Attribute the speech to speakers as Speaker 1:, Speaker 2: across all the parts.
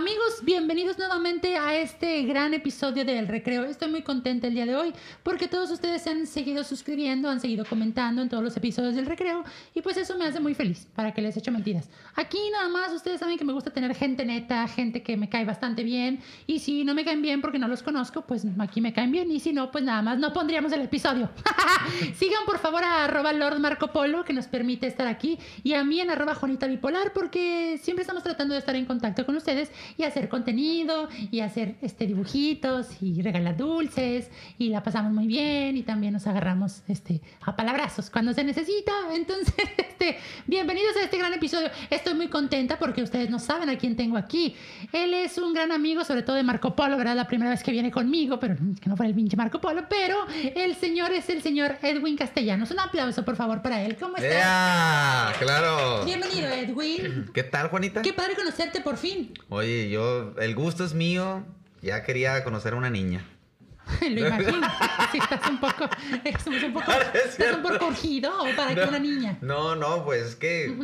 Speaker 1: Amigos, bienvenidos nuevamente a este gran episodio del recreo. Estoy muy contenta el día de hoy porque todos ustedes se han seguido suscribiendo, han seguido comentando en todos los episodios del recreo y pues eso me hace muy feliz, para que les eche mentiras. Aquí nada más ustedes saben que me gusta tener gente neta, gente que me cae bastante bien y si no me caen bien porque no los conozco, pues aquí me caen bien y si no, pues nada más no pondríamos el episodio. Sigan por favor a arroba Lord Marco Polo que nos permite estar aquí y a mí en arroba Juanita Bipolar porque siempre estamos tratando de estar en contacto con ustedes y hacer contenido y hacer este dibujitos y regalar dulces y la pasamos muy bien y también nos agarramos este a palabrazos cuando se necesita. Entonces, este, bienvenidos a este gran episodio. Estoy muy contenta porque ustedes no saben a quién tengo aquí. Él es un gran amigo, sobre todo de Marco Polo, ¿verdad? La primera vez que viene conmigo, pero que no fue el pinche Marco Polo, pero el señor es el señor Edwin Castellanos. Un aplauso, por favor, para él. ¿Cómo estás?
Speaker 2: ¡Ea! ¡Claro!
Speaker 1: Bienvenido, Edwin.
Speaker 2: ¿Qué tal, Juanita?
Speaker 1: Qué padre conocerte por fin.
Speaker 2: Oye, yo, el gusto es mío. Ya quería conocer a una niña.
Speaker 1: Lo imagino. Sí, estás un poco, estás un poco, estás un poco urgido o para que una niña.
Speaker 2: No, no, pues es que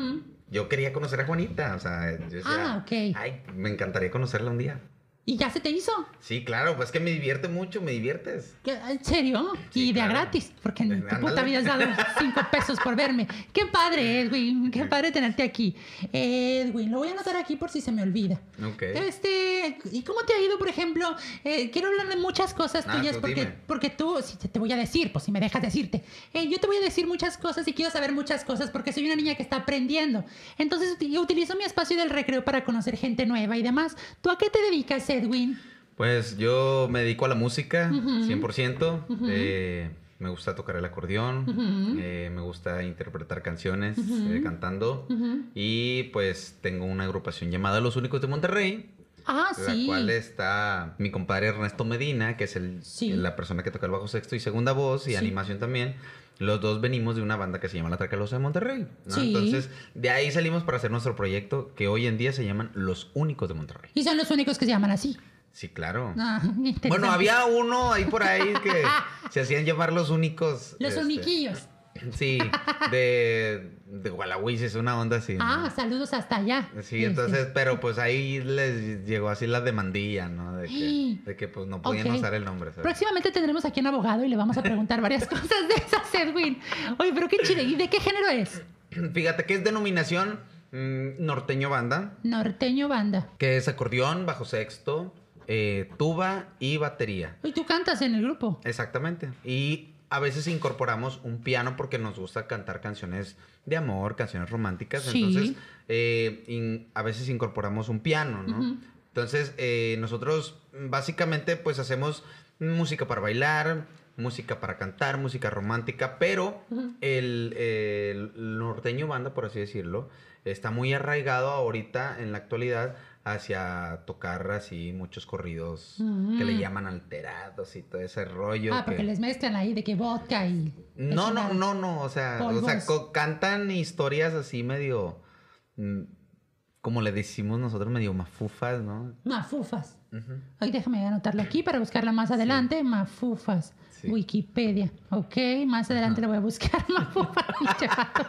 Speaker 2: yo quería conocer a Juanita. O sea, yo decía,
Speaker 1: Ah, ok.
Speaker 2: Ay, me encantaría conocerla un día.
Speaker 1: ¿Y ya se te hizo?
Speaker 2: Sí, claro, pues que me divierte mucho, me diviertes.
Speaker 1: ¿Qué? ¿En serio?
Speaker 2: Sí,
Speaker 1: y de
Speaker 2: claro.
Speaker 1: gratis, porque en tu puta vida has dado cinco pesos por verme. Qué padre, Edwin. Qué padre tenerte aquí. Edwin, lo voy a anotar aquí por si se me olvida.
Speaker 2: Ok.
Speaker 1: Este, ¿y cómo te ha ido, por ejemplo? Eh, quiero hablar de muchas cosas
Speaker 2: Ah,
Speaker 1: tuyas
Speaker 2: tú
Speaker 1: porque,
Speaker 2: dime.
Speaker 1: porque tú, si te, voy a decir, pues si me dejas decirte, Eh, yo te voy a decir muchas cosas y quiero saber muchas cosas porque soy una niña que está aprendiendo. Entonces uti- utilizo mi espacio del recreo para conocer gente nueva y demás. ¿Tú a qué te dedicas, Edwin?
Speaker 2: Pues yo me dedico a la música,
Speaker 1: Ujú.
Speaker 2: 100%.
Speaker 1: Ujú.
Speaker 2: Eh, me gusta tocar el acordeón. Eh, me gusta interpretar canciones eh, cantando. Y pues tengo una agrupación llamada Los Únicos de Monterrey.
Speaker 1: Ah,
Speaker 2: la
Speaker 1: sí.
Speaker 2: cual está mi compadre Ernesto Medina, que es el,
Speaker 1: Sí.
Speaker 2: la persona que toca el bajo sexto y segunda voz y
Speaker 1: Sí.
Speaker 2: animación también. Los dos venimos de una banda que se llama La Tracalosa de Monterrey. ¿no?
Speaker 1: Sí.
Speaker 2: Entonces, de ahí salimos para hacer nuestro proyecto que hoy en día se llaman Los Únicos de Monterrey.
Speaker 1: Y son los únicos que se llaman así.
Speaker 2: Sí, claro.
Speaker 1: Ah.
Speaker 2: Bueno, había uno ahí por ahí que se hacían llamar los únicos.
Speaker 1: Los
Speaker 2: este,
Speaker 1: uniquillos.
Speaker 2: Sí, de, de Gualahuises, una onda así. ¿no?
Speaker 1: Ah, saludos hasta allá.
Speaker 2: Sí, entonces, pero pues ahí les llegó así la demandilla, ¿no? De que, de que pues no podían usar el nombre, ¿sabes?
Speaker 1: Próximamente tendremos aquí un abogado y le vamos a preguntar varias cosas de esas, Edwin. Oye, pero qué chido. ¿Y de qué género es?
Speaker 2: Fíjate que es denominación mm, norteño banda,
Speaker 1: Norteño banda.
Speaker 2: que es acordeón, bajo sexto, eh, tuba y batería.
Speaker 1: Y tú cantas en el grupo.
Speaker 2: Exactamente. Y a veces incorporamos un piano porque nos gusta cantar canciones de amor, canciones románticas.
Speaker 1: Sí.
Speaker 2: Entonces, eh, in- a veces incorporamos un piano, ¿no? Entonces, eh, nosotros básicamente pues hacemos música para bailar, música para cantar, música romántica, pero el norteño banda, por así decirlo, está muy arraigado ahorita en la actualidad hacia tocar así muchos corridos que le
Speaker 1: Mm.
Speaker 2: llaman alterados y todo ese rollo.
Speaker 1: Ah, porque
Speaker 2: que-
Speaker 1: les mezclan ahí de que vodka y...
Speaker 2: No, no, no, no, o sea, o sea, cantan historias así medio, mm, como le decimos nosotros, medio mafufas, ¿no?
Speaker 1: Mafufas.
Speaker 2: Ujú.
Speaker 1: Ay, déjame anotarlo aquí para buscarla más adelante. Mafufas.
Speaker 2: Sí.
Speaker 1: Wikipedia. Ok, más adelante le voy a buscar mafufas.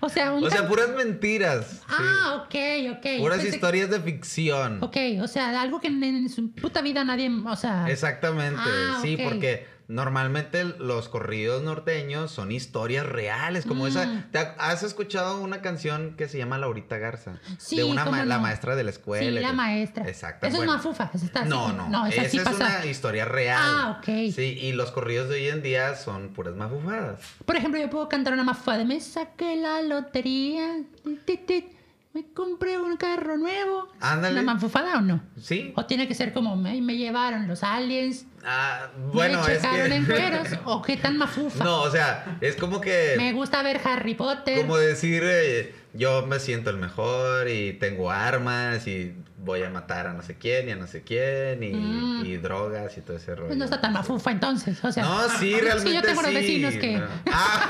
Speaker 1: o sea, un...
Speaker 2: O sea, puras mentiras. sí.
Speaker 1: Ah, ok, ok.
Speaker 2: Puras
Speaker 1: Pensé que-
Speaker 2: historias de ficción.
Speaker 1: Ok, o sea, algo que en, su puta vida nadie, o sea...
Speaker 2: Exactamente,
Speaker 1: Ah,
Speaker 2: sí, porque normalmente los corridos norteños son historias reales, como
Speaker 1: Mm.
Speaker 2: esa. ¿te ha- ¿Has escuchado una canción que se llama Laurita Garza?
Speaker 1: Sí,
Speaker 2: de una la maestra de la escuela.
Speaker 1: Sí, la
Speaker 2: que-
Speaker 1: maestra.
Speaker 2: Exacto.
Speaker 1: Eso
Speaker 2: bueno.
Speaker 1: es mafufa, eso está así.
Speaker 2: No, no,
Speaker 1: No, esa
Speaker 2: esa
Speaker 1: sí
Speaker 2: es
Speaker 1: pasa.
Speaker 2: una historia real.
Speaker 1: Ah, ok.
Speaker 2: Sí, y los corridos de hoy en día son puras mafufadas.
Speaker 1: Por ejemplo, yo puedo cantar una mafufa de me saqué la lotería, ti, ti, ti, me compré un carro nuevo.
Speaker 2: Ándale.
Speaker 1: ¿Una mafufada o no?
Speaker 2: Sí.
Speaker 1: O tiene que ser como me, me llevaron los aliens,
Speaker 2: Ah, bueno,
Speaker 1: me
Speaker 2: es
Speaker 1: checaron
Speaker 2: que.
Speaker 1: en cueros, o qué tan mafufa.
Speaker 2: no, o sea, es como que.
Speaker 1: Me gusta ver Harry Potter.
Speaker 2: Como decir, eh, yo me siento el mejor y tengo armas y voy a matar a no sé quién y a no sé quién y,
Speaker 1: Mm.
Speaker 2: y drogas y todo ese rollo.
Speaker 1: Pues no está tan mafufa entonces, o sea.
Speaker 2: No, sí, realmente
Speaker 1: yo tengo
Speaker 2: sí.
Speaker 1: vecinos que...
Speaker 2: No. Ah,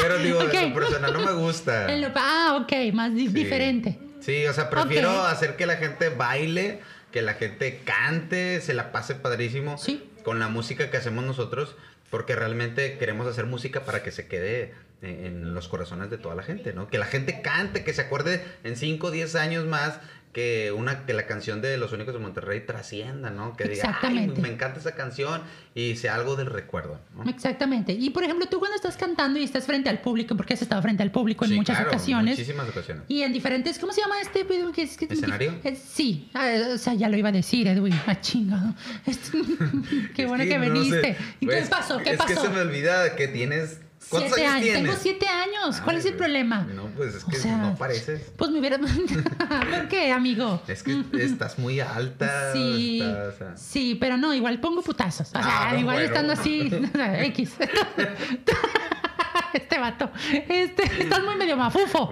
Speaker 2: pero digo,
Speaker 1: Ok.
Speaker 2: en lo personal no me gusta.
Speaker 1: Lo- ah, ok, más
Speaker 2: Sí.
Speaker 1: diferente.
Speaker 2: Sí, o sea, prefiero hacer que la gente baile, que la gente cante, se la pase padrísimo
Speaker 1: Sí.
Speaker 2: con la música que hacemos nosotros, porque realmente queremos hacer música para que se quede en los corazones de toda la gente, ¿no? Que la gente cante, que se acuerde en 5 o 10 años más que una que la canción de Los Únicos de Monterrey trascienda, ¿no? Que diga, "Ay,
Speaker 1: Exactamente.
Speaker 2: me encanta esa canción y sea algo del recuerdo, ¿no?
Speaker 1: Exactamente. Y por ejemplo, tú cuando estás cantando y estás frente al público, porque has estado frente al público en
Speaker 2: Sí,
Speaker 1: muchas
Speaker 2: claro,
Speaker 1: ocasiones.
Speaker 2: Muchísimas ocasiones.
Speaker 1: Y en diferentes, ¿cómo se llama este? pedo que es- que-
Speaker 2: ¿Escenario?
Speaker 1: Sí, Ah, o sea, ya lo iba a decir, Edwin. Ah, chingado. Qué
Speaker 2: Es
Speaker 1: bueno que,
Speaker 2: no sé,
Speaker 1: viniste. ¿Y qué
Speaker 2: pues,
Speaker 1: pasó? ¿Qué
Speaker 2: es
Speaker 1: pasó?
Speaker 2: que se me olvida que tienes... ¿Cuántos
Speaker 1: siete
Speaker 2: años, tienes?
Speaker 1: Tengo siete años. ¿Cuál es el problema?
Speaker 2: No, pues es
Speaker 1: O
Speaker 2: que
Speaker 1: sea,
Speaker 2: no pareces.
Speaker 1: Pues me hubiera. ¿Por qué, amigo?
Speaker 2: Es que estás muy alta.
Speaker 1: Sí,
Speaker 2: estás, o sea,
Speaker 1: sí, pero no, igual pongo putazos. O sea,
Speaker 2: Ah,
Speaker 1: igual
Speaker 2: bueno.
Speaker 1: estando así, X. Este vato, este, estás muy medio mafufo.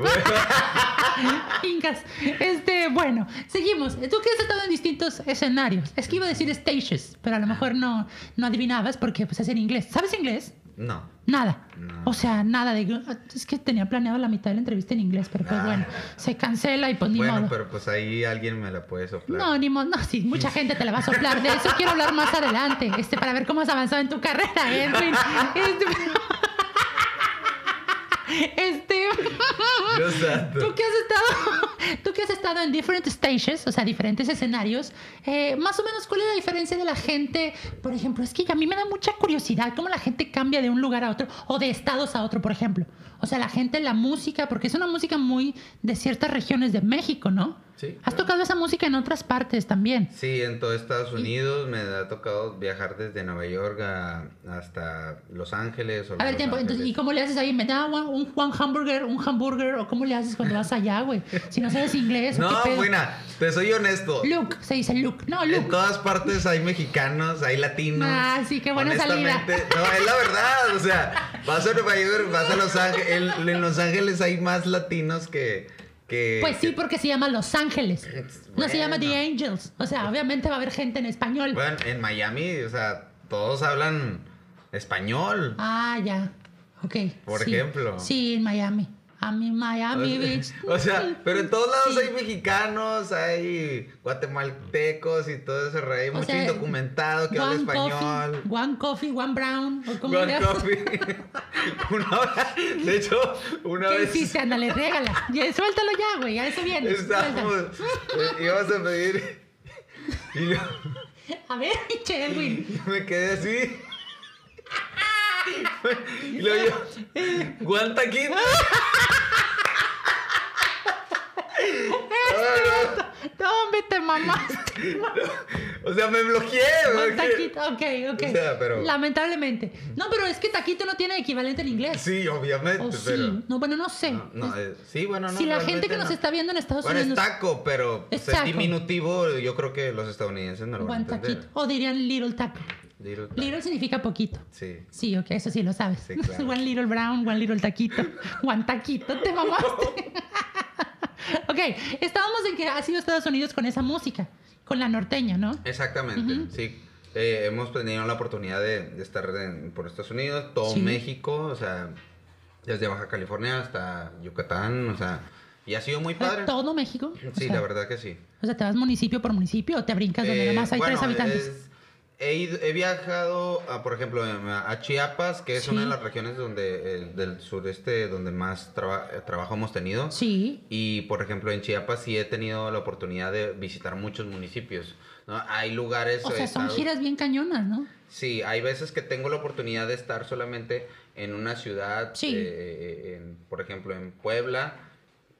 Speaker 1: Incas. Este, bueno, seguimos. Tú que has estado en distintos escenarios. Es que iba a decir stages, pero a lo mejor no, no adivinabas porque pues es en inglés. ¿Sabes inglés?
Speaker 2: No.
Speaker 1: Nada.
Speaker 2: No.
Speaker 1: O sea, nada de. Es que tenía planeado la mitad de la entrevista en inglés, pero pues
Speaker 2: Ah.
Speaker 1: bueno, se cancela y pues ni
Speaker 2: Bueno,
Speaker 1: modo.
Speaker 2: pero pues ahí alguien me la puede soplar.
Speaker 1: No, ni modo. No, sí, mucha gente te la va a soplar. De eso quiero hablar más adelante, este, para ver cómo has avanzado en tu carrera, Edwin. Este. Este
Speaker 2: Dios santo.
Speaker 1: tú que has estado, tú que has estado en different stages, o sea, diferentes escenarios, eh, más o menos, ¿cuál es la diferencia de la gente? Por ejemplo, es que a mí me da mucha curiosidad cómo la gente cambia de un lugar a otro o de estados a otro, por ejemplo. O sea, la gente, la música, porque es una música muy de ciertas regiones de México, ¿no?
Speaker 2: Sí,
Speaker 1: Has
Speaker 2: claro.
Speaker 1: tocado esa música en otras partes también.
Speaker 2: Sí, en todo Estados Unidos me ha tocado viajar desde Nueva York a- hasta Los Ángeles. o
Speaker 1: A ver, tiempo, entonces, ¿y cómo le haces ahí? ¿Me da un, un hamburger, un hamburger? ¿O cómo le haces cuando vas allá, güey? Si no sabes inglés. ¿o
Speaker 2: No,
Speaker 1: qué pedo?
Speaker 2: buena, te soy honesto.
Speaker 1: Luke, se dice Luke. No,
Speaker 2: En
Speaker 1: Luke.
Speaker 2: todas partes hay mexicanos, hay latinos.
Speaker 1: Ah, sí, qué buena salida.
Speaker 2: Honestamente, No, es la verdad. O sea, vas a Nueva York, vas a Los Ángeles. En, en Los Ángeles hay más latinos que. que
Speaker 1: Pues sí,
Speaker 2: que-
Speaker 1: porque se llama Los Ángeles. No se llama The. Angels. O sea, obviamente va a haber gente en español.
Speaker 2: Bueno, en Miami, o sea, todos hablan español.
Speaker 1: Ah, ya. Ok.
Speaker 2: Por
Speaker 1: sí.
Speaker 2: ejemplo.
Speaker 1: Sí, en Miami. A mi Miami Beach.
Speaker 2: O sea, pero en todos lados
Speaker 1: Sí.
Speaker 2: hay mexicanos, hay guatemaltecos y todo ese rey,
Speaker 1: O
Speaker 2: mucho
Speaker 1: sea,
Speaker 2: indocumentado que habla español.
Speaker 1: Coffee, one coffee, one brown. ¿o
Speaker 2: One coffee. una vez, de hecho, una
Speaker 1: ¿Qué
Speaker 2: vez
Speaker 1: hiciste? Ándale, régala. Ya, suéltalo ya, güey. A eso viene.
Speaker 2: estábamos, eh, íbamos a pedir y yo,
Speaker 1: A ver, Edwin.
Speaker 2: me quedé así. Y luego yo, guantaquín.
Speaker 1: No, hombre, te mamaste.
Speaker 2: O sea, me bloqueé. Porque-
Speaker 1: taquito, ok, ok.
Speaker 2: O sea, pero-
Speaker 1: Lamentablemente. No, pero es que taquito no tiene equivalente en inglés.
Speaker 2: Sí, obviamente,
Speaker 1: ¿O sí?
Speaker 2: pero.
Speaker 1: No, bueno, no sé.
Speaker 2: No, no,
Speaker 1: Es-
Speaker 2: eh, sí, bueno, no.
Speaker 1: si la gente que nos
Speaker 2: no.
Speaker 1: está viendo en Estados
Speaker 2: Bueno, es
Speaker 1: Unidos.
Speaker 2: taco, pero
Speaker 1: Es
Speaker 2: pues,
Speaker 1: taco.
Speaker 2: diminutivo, yo creo que los estadounidenses no lo van a entender.
Speaker 1: taquito. O dirían little taco.
Speaker 2: Little.
Speaker 1: Little significa poquito.
Speaker 2: Sí.
Speaker 1: Sí, ok, eso sí lo sabes.
Speaker 2: Sí, claro.
Speaker 1: one little brown, one little taquito. One taquito, te mamaste. ok, estábamos en que has ido a Estados Unidos con esa música, con la norteña, ¿no?
Speaker 2: Exactamente, sí. Eh, hemos tenido la oportunidad de, de estar en- por Estados Unidos, todo
Speaker 1: Sí.
Speaker 2: México, o sea, desde Baja California hasta Yucatán, o sea, y ha sido muy padre.
Speaker 1: Todo México. O
Speaker 2: Sí,
Speaker 1: sea,
Speaker 2: la verdad que sí.
Speaker 1: O sea, te vas municipio por municipio o te brincas donde
Speaker 2: Eh,
Speaker 1: más hay
Speaker 2: bueno,
Speaker 1: tres habitantes.
Speaker 2: es- he, ido- he viajado, a, por ejemplo, em, a Chiapas, que es
Speaker 1: Sí.
Speaker 2: una de las regiones donde, eh, del sureste donde más traba- eh, trabajo hemos tenido.
Speaker 1: Sí.
Speaker 2: Y, por ejemplo, en Chiapas sí he tenido la oportunidad de visitar muchos municipios. ¿no? Hay lugares...
Speaker 1: O sea, son giras bien cañonas, ¿no?
Speaker 2: Sí, hay veces que tengo la oportunidad de estar solamente en una ciudad,
Speaker 1: Sí.
Speaker 2: eh, en- por ejemplo, en Puebla.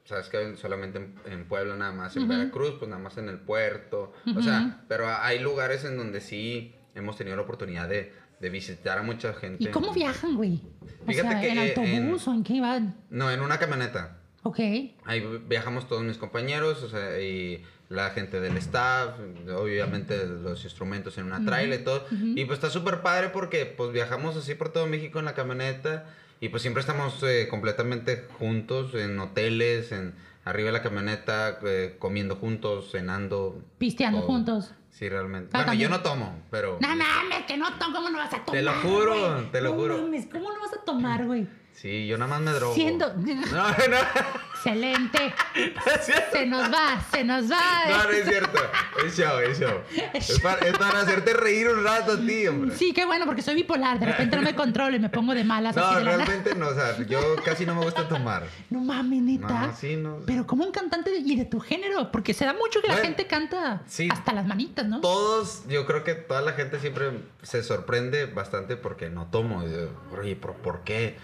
Speaker 2: Sabes que solamente en, en Puebla nada más, en
Speaker 1: Ujú.
Speaker 2: Veracruz, pues nada más en el puerto.
Speaker 1: Ujú.
Speaker 2: O sea, pero hay lugares en donde sí hemos tenido la oportunidad de, de visitar a mucha gente.
Speaker 1: ¿Y cómo viajan, güey? O
Speaker 2: Fíjate
Speaker 1: sea,
Speaker 2: que,
Speaker 1: ¿en autobús o en qué van?
Speaker 2: No, en una camioneta.
Speaker 1: Ok.
Speaker 2: Ahí viajamos todos mis compañeros, o sea, y la gente del staff, obviamente los instrumentos en una trailer y todo.
Speaker 1: ujú.
Speaker 2: Y pues está súper padre porque pues viajamos así por todo México en la camioneta y pues siempre estamos eh, completamente juntos en hoteles, en arriba de la camioneta, eh, comiendo juntos, cenando.
Speaker 1: Pisteando
Speaker 2: todo.
Speaker 1: juntos.
Speaker 2: Sí, realmente.
Speaker 1: Ah,
Speaker 2: bueno, yo no tomo, pero...
Speaker 1: No mames, que no tomo, ¿cómo no vas a tomar?
Speaker 2: Te lo juro,
Speaker 1: güey?
Speaker 2: te lo
Speaker 1: No
Speaker 2: juro.
Speaker 1: mames, ¿cómo no vas a tomar, güey?
Speaker 2: Sí, yo nada más me drogo.
Speaker 1: Siendo...
Speaker 2: No, no.
Speaker 1: Excelente.
Speaker 2: es cierto.
Speaker 1: Se nos va, se nos va.
Speaker 2: No, no es cierto. Es show, es show. Es para, es para hacerte reír un rato a ti, hombre.
Speaker 1: Sí, qué bueno, porque soy bipolar. De repente no me controlo y me pongo de malas. así
Speaker 2: No,
Speaker 1: la
Speaker 2: realmente no. O sea, yo casi no me gusta tomar.
Speaker 1: No mames, neta.
Speaker 2: No, sí, no.
Speaker 1: Pero como un cantante de- y de tu género, porque se da mucho que la gente canta
Speaker 2: sí.
Speaker 1: hasta las manitas, ¿no?
Speaker 2: Todos, yo creo que toda la gente siempre se sorprende bastante porque no tomo. Oye, ¿por, ¿por qué?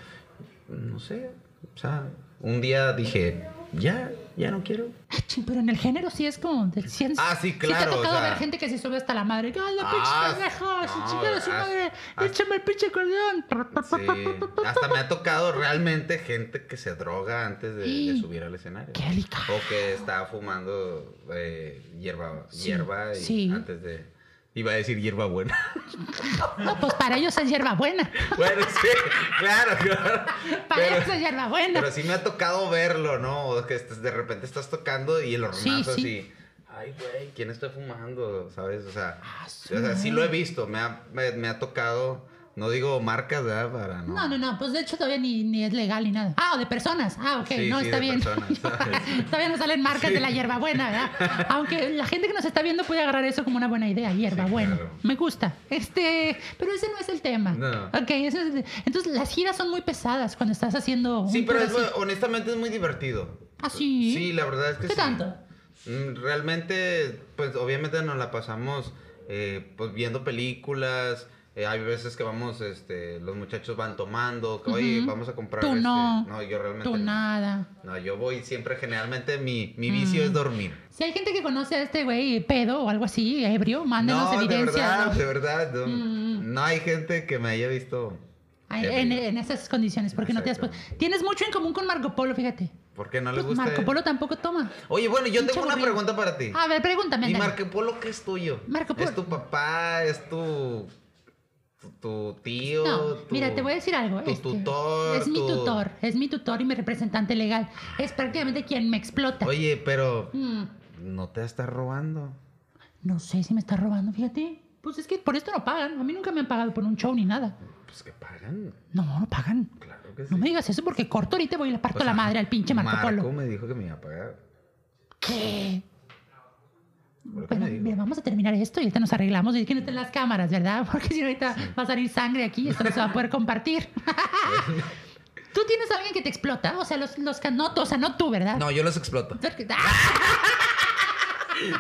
Speaker 2: No sé. O sea, un día dije, ya, ya no quiero.
Speaker 1: Ah, ching, pero en el género sí es como de cien-
Speaker 2: Ah, sí,
Speaker 1: te ha
Speaker 2: claro,
Speaker 1: tocado
Speaker 2: o sea-
Speaker 1: ver gente que se sube hasta la madre. ¡Ay, la
Speaker 2: Ah,
Speaker 1: pinche pendeja! ¡Su
Speaker 2: no,
Speaker 1: chingada su madre!
Speaker 2: haz-
Speaker 1: ¡Échame el pinche acordeón!
Speaker 2: Sí. Hasta me ha tocado realmente gente que se droga antes de, de
Speaker 1: Sí.
Speaker 2: subir al escenario.
Speaker 1: ¡Qué delicado!
Speaker 2: O que está fumando eh, hierba,
Speaker 1: Sí,
Speaker 2: hierba y
Speaker 1: sí.
Speaker 2: antes de... Iba a decir hierba buena.
Speaker 1: No, pues para ellos es hierba buena.
Speaker 2: bueno, sí, claro, claro.
Speaker 1: Para
Speaker 2: Pero-
Speaker 1: ellos es hierba buena.
Speaker 2: Pero sí me ha tocado verlo, ¿no? Que de repente estás tocando y el hornazo
Speaker 1: Sí, sí.
Speaker 2: así. Ay, güey, ¿quién está fumando? ¿Sabes? O sea,
Speaker 1: Ah,
Speaker 2: o sea, sí lo he visto. Me ha, me, me ha tocado. No digo marcas, ¿verdad? Para no.
Speaker 1: No, no, no, pues de hecho todavía ni, ni es legal ni nada. Ah, o de personas. Ah, ok,
Speaker 2: Sí,
Speaker 1: no,
Speaker 2: sí,
Speaker 1: está bien.
Speaker 2: personas,
Speaker 1: todavía no salen marcas
Speaker 2: Sí.
Speaker 1: de la hierbabuena, ¿verdad? Aunque la gente que nos está viendo puede agarrar eso como una buena idea, hierbabuena.
Speaker 2: claro.
Speaker 1: Me gusta. Este, pero ese no es el tema.
Speaker 2: No.
Speaker 1: Ok, ese es entonces las giras son muy pesadas cuando estás haciendo un
Speaker 2: Sí, pero es, honestamente es muy divertido.
Speaker 1: ¿Ah, sí?
Speaker 2: Sí, la verdad es que
Speaker 1: ¿Qué
Speaker 2: sí.
Speaker 1: tanto?
Speaker 2: Mm, Realmente, pues obviamente nos la pasamos eh, pues viendo películas. Eh, hay veces que vamos, este, los muchachos van tomando, que, oye, vamos a comprar.
Speaker 1: Tú
Speaker 2: este".
Speaker 1: no.
Speaker 2: yo realmente.
Speaker 1: Tú
Speaker 2: no.
Speaker 1: nada.
Speaker 2: No, yo voy siempre, generalmente mi, mi vicio
Speaker 1: Mm.
Speaker 2: es dormir.
Speaker 1: Si hay gente que conoce a este güey pedo o algo así, ebrio, mándenos
Speaker 2: No, de
Speaker 1: evidencias.
Speaker 2: verdad,
Speaker 1: ¿no?
Speaker 2: de verdad. No,
Speaker 1: Mm.
Speaker 2: no hay gente que me haya visto.
Speaker 1: Ay. En, en esas condiciones, porque no te has
Speaker 2: Exacto.
Speaker 1: Tienes mucho en común con Marco Polo, fíjate.
Speaker 2: ¿Por qué no le
Speaker 1: Pues
Speaker 2: gusta?
Speaker 1: Marco Polo tampoco toma.
Speaker 2: Oye, bueno, yo tengo una pregunta para ti.
Speaker 1: A ver, pregúntame.
Speaker 2: ¿Y. Marco Polo qué es tuyo?
Speaker 1: Marco
Speaker 2: ¿Es
Speaker 1: Polo.
Speaker 2: tu papá? ¿Es tu, tu, tío?
Speaker 1: No,
Speaker 2: tu-
Speaker 1: mira, te voy a decir algo.
Speaker 2: Tu
Speaker 1: este,
Speaker 2: tutor.
Speaker 1: Es mi
Speaker 2: tu-
Speaker 1: tutor, es mi tutor y mi representante legal. Es prácticamente quien me explota.
Speaker 2: Oye, pero
Speaker 1: Mm,
Speaker 2: no te estás robando.
Speaker 1: no sé si me está robando, fíjate. Pues es que por esto no pagan. A mí nunca me han pagado por un show ni nada.
Speaker 2: Pues que pagan.
Speaker 1: No, no pagan.
Speaker 2: Claro que sí.
Speaker 1: No me digas eso porque corto ahorita voy y le parto
Speaker 2: O sea,
Speaker 1: la madre al pinche Marco, Polo.
Speaker 2: me dijo que me iba a pagar.
Speaker 1: ¿Qué?
Speaker 2: Dijo.
Speaker 1: mira, vamos a terminar esto y ahorita nos arreglamos y que no estén las cámaras, ¿verdad? Porque si no ahorita va a salir sangre aquí esto no se va a poder compartir. ¿Tú tienes a alguien que te explota? O sea, los, los no, o sea, no tú, ¿verdad?
Speaker 2: No, yo los exploto.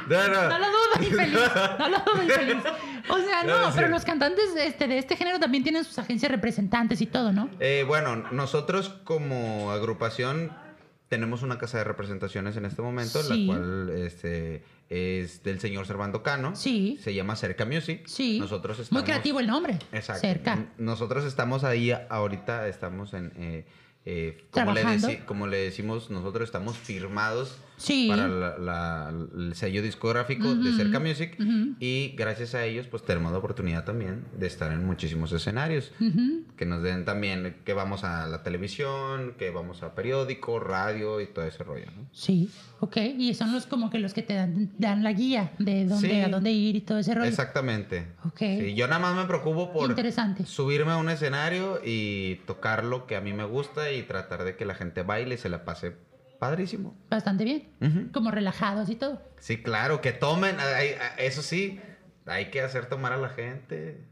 Speaker 2: No, no.
Speaker 1: No lo dudo, infeliz. No lo dudo, infeliz. O sea,
Speaker 2: No,
Speaker 1: no,
Speaker 2: sí.
Speaker 1: pero los cantantes este, de este género también tienen sus agencias representantes y todo, ¿no?
Speaker 2: Eh, bueno, nosotros como agrupación tenemos una casa de representaciones en este momento,
Speaker 1: Sí.
Speaker 2: la cual este, es del señor Servando Cano.
Speaker 1: Sí.
Speaker 2: Se llama Cerca Music.
Speaker 1: Sí.
Speaker 2: Nosotros estamos...
Speaker 1: Muy creativo el nombre.
Speaker 2: Exacto.
Speaker 1: Cerca.
Speaker 2: Nosotros estamos ahí ahorita, estamos en... eh, eh, como, le como le decimos, nosotros estamos firmados
Speaker 1: Sí.
Speaker 2: para la- la- el sello discográfico de Cerca Music y gracias a ellos pues tenemos la oportunidad también de estar en muchísimos escenarios que nos den también que vamos a la televisión, que vamos a periódico, radio y todo ese rollo, ¿no?
Speaker 1: Sí, ok. Y son los como que los que te dan, dan la guía de dónde,
Speaker 2: Sí.
Speaker 1: a dónde ir y todo ese rollo.
Speaker 2: Exactamente.
Speaker 1: Ok.
Speaker 2: Sí, yo nada más me preocupo por
Speaker 1: Interesante.
Speaker 2: subirme a un escenario y tocar lo que a mí me gusta y tratar de que la gente baile y se la pase padrísimo.
Speaker 1: Bastante bien. Como relajados y todo.
Speaker 2: Sí, claro, que tomen, eso sí, hay que hacer tomar a la gente.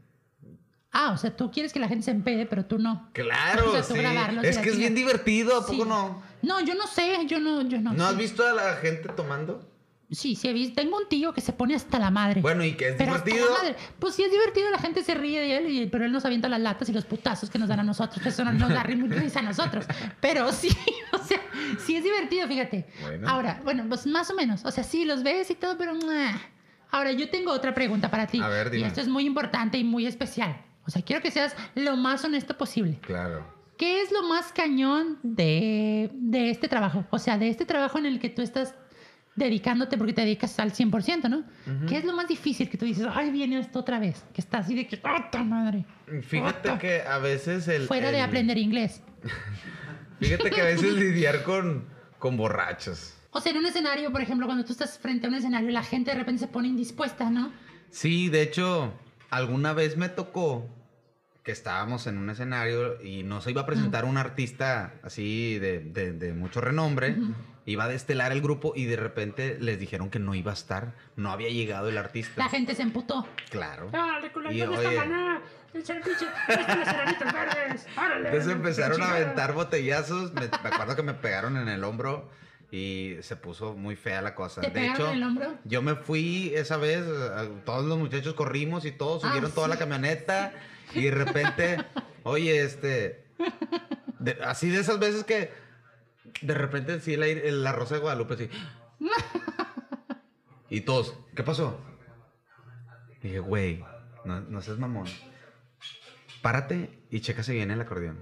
Speaker 1: Ah, o sea, tú quieres que la gente se empede, pero tú no.
Speaker 2: Claro,
Speaker 1: O sea, tú
Speaker 2: sí.
Speaker 1: grabarlos y
Speaker 2: Es que es bien divertido, ¿a poco
Speaker 1: Sí.
Speaker 2: no?
Speaker 1: No, yo no sé, yo no, yo no.
Speaker 2: ¿No has visto a la gente tomando?
Speaker 1: Sí, sí he visto. Tengo un tío que se pone hasta la madre.
Speaker 2: Bueno, y que es
Speaker 1: Pero
Speaker 2: divertido.
Speaker 1: Pues sí es divertido, la gente se ríe de él, y- pero él nos avienta las latas y los putazos que nos dan a nosotros. Eso no nos da ri- risa a nosotros. Pero sí, o sea, sí es divertido, fíjate.
Speaker 2: Bueno.
Speaker 1: Ahora, bueno, pues más o menos. O sea, sí, los ves y todo, pero... ¡mua! Ahora, yo tengo otra pregunta para ti.
Speaker 2: A ver,
Speaker 1: Y
Speaker 2: dime.
Speaker 1: esto es muy importante y muy especial. O sea, quiero que seas lo más honesto posible.
Speaker 2: Claro.
Speaker 1: ¿Qué es lo más cañón de, de este trabajo? O sea, de este trabajo en el que tú estás dedicándote porque te dedicas al 100%, ¿no? ¿Qué es lo más difícil que tú dices, ay, viene esto otra vez? Que está así de que, ¡ota madre!
Speaker 2: Fíjate
Speaker 1: Ota.
Speaker 2: que a veces el.
Speaker 1: Fuera de aprender inglés.
Speaker 2: Fíjate que a veces lidiar con, con borrachos.
Speaker 1: O sea, en un escenario, por ejemplo, cuando tú estás frente a un escenario, la gente de repente se pone indispuesta, ¿no?
Speaker 2: Sí, de hecho, alguna vez me tocó que estábamos en un escenario y nos iba a presentar un artista así de, de- de mucho renombre. Iba a destelar el grupo y de repente les dijeron que no iba a estar. No había llegado el artista.
Speaker 1: La gente se emputó.
Speaker 2: Claro.
Speaker 3: La
Speaker 2: Y,
Speaker 3: ¿dónde
Speaker 2: oye.
Speaker 3: enanitos verdes. Órale.
Speaker 2: Entonces empezaron a aventar botellazos. Me, me acuerdo que me pegaron en el hombro y se puso muy fea la cosa.
Speaker 1: ¿Te
Speaker 2: de
Speaker 1: pegaron
Speaker 2: hecho,
Speaker 1: en el hombro?
Speaker 2: yo me fui esa vez, eh, todos los muchachos corrimos y todos
Speaker 1: Ah,
Speaker 2: subieron toda la camioneta y de repente, oye, este, de- así de esas veces que de repente sí la, la Rosa de Guadalupe así. Y todos, ¿qué pasó? Dije, güey, no, no seas mamón. Párate y checa si viene el acordeón.